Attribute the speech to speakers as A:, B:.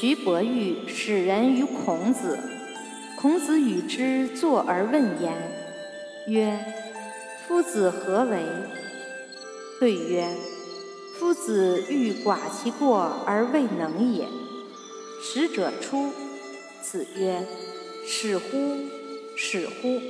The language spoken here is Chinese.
A: 徐伯玉使人于孔子，孔子与之坐而问焉，曰：“夫子何为？”对曰：“夫子欲寡其过而未能也。”使者出，子曰：“使乎！使乎！”